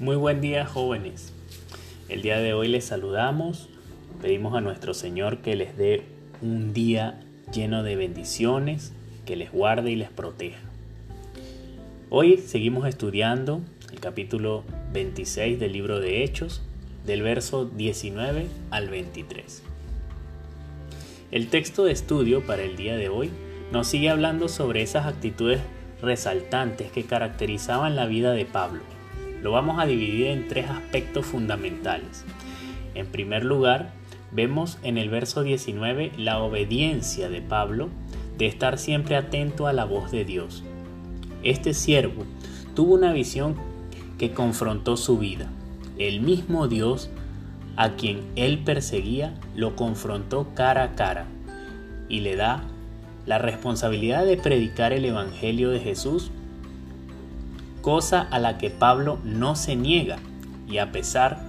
Muy buen día jóvenes. El día de hoy les saludamos. Pedimos a nuestro Señor que les dé un día lleno de bendiciones, que les guarde y les proteja. Hoy seguimos estudiando el capítulo 26 del libro de Hechos, del verso 19 al 23. El texto de estudio para el día de hoy nos sigue hablando sobre esas actitudes resaltantes que caracterizaban la vida de Pablo lo vamos a dividir en tres aspectos fundamentales. En primer lugar, vemos en el verso 19 la obediencia de Pablo de estar siempre atento a la voz de Dios. Este siervo tuvo una visión que confrontó su vida. El mismo Dios a quien él perseguía lo confrontó cara a cara y le da la responsabilidad de predicar el Evangelio de Jesús cosa a la que Pablo no se niega y a pesar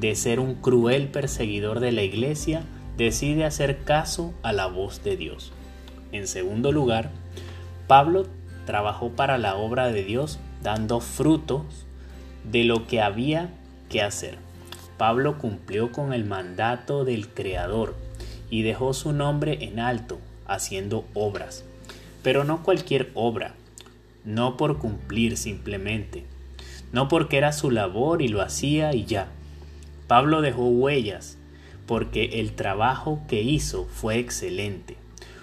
de ser un cruel perseguidor de la iglesia, decide hacer caso a la voz de Dios. En segundo lugar, Pablo trabajó para la obra de Dios dando frutos de lo que había que hacer. Pablo cumplió con el mandato del Creador y dejó su nombre en alto, haciendo obras. Pero no cualquier obra, no por cumplir simplemente, no porque era su labor y lo hacía y ya. Pablo dejó huellas porque el trabajo que hizo fue excelente,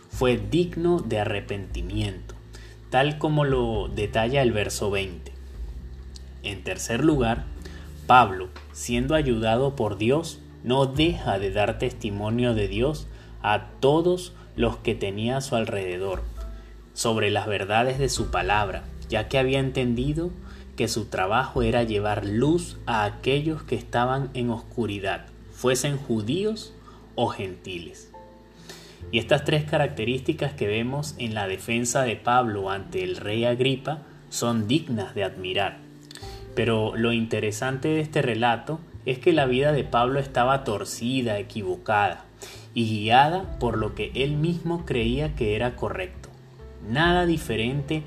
fue digno de arrepentimiento, tal como lo detalla el verso 20. En tercer lugar, Pablo, siendo ayudado por Dios, no deja de dar testimonio de Dios a todos los que tenía a su alrededor sobre las verdades de su palabra, ya que había entendido que su trabajo era llevar luz a aquellos que estaban en oscuridad, fuesen judíos o gentiles. Y estas tres características que vemos en la defensa de Pablo ante el rey Agripa son dignas de admirar. Pero lo interesante de este relato es que la vida de Pablo estaba torcida, equivocada y guiada por lo que él mismo creía que era correcto nada diferente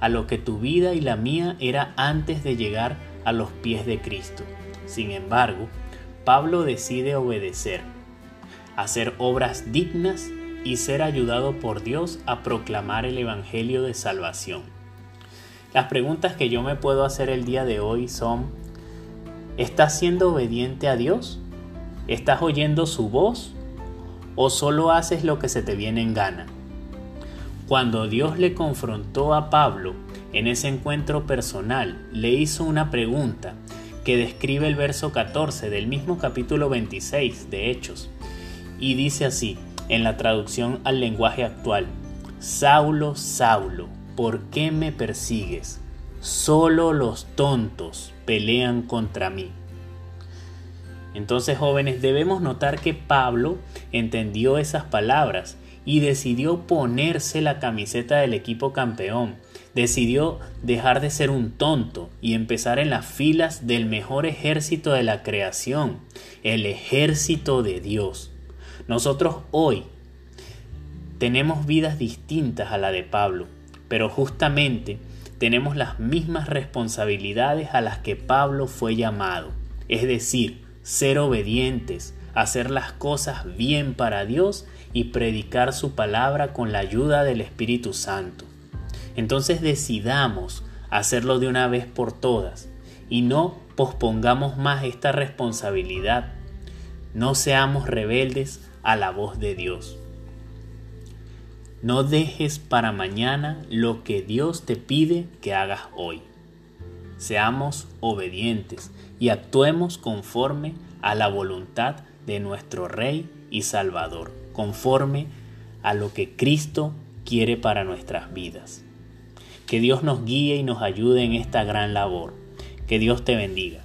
a lo que tu vida y la mía era antes de llegar a los pies de Cristo. Sin embargo, Pablo decide obedecer, hacer obras dignas y ser ayudado por Dios a proclamar el Evangelio de salvación. Las preguntas que yo me puedo hacer el día de hoy son, ¿estás siendo obediente a Dios? ¿Estás oyendo su voz? ¿O solo haces lo que se te viene en gana? Cuando Dios le confrontó a Pablo en ese encuentro personal, le hizo una pregunta que describe el verso 14 del mismo capítulo 26 de Hechos. Y dice así, en la traducción al lenguaje actual, Saulo, Saulo, ¿por qué me persigues? Solo los tontos pelean contra mí. Entonces jóvenes debemos notar que Pablo entendió esas palabras y decidió ponerse la camiseta del equipo campeón. Decidió dejar de ser un tonto y empezar en las filas del mejor ejército de la creación, el ejército de Dios. Nosotros hoy tenemos vidas distintas a la de Pablo, pero justamente tenemos las mismas responsabilidades a las que Pablo fue llamado, es decir, ser obedientes, hacer las cosas bien para Dios y predicar su palabra con la ayuda del Espíritu Santo. Entonces decidamos hacerlo de una vez por todas y no pospongamos más esta responsabilidad. No seamos rebeldes a la voz de Dios. No dejes para mañana lo que Dios te pide que hagas hoy. Seamos obedientes y actuemos conforme a la voluntad de nuestro Rey y Salvador, conforme a lo que Cristo quiere para nuestras vidas. Que Dios nos guíe y nos ayude en esta gran labor. Que Dios te bendiga.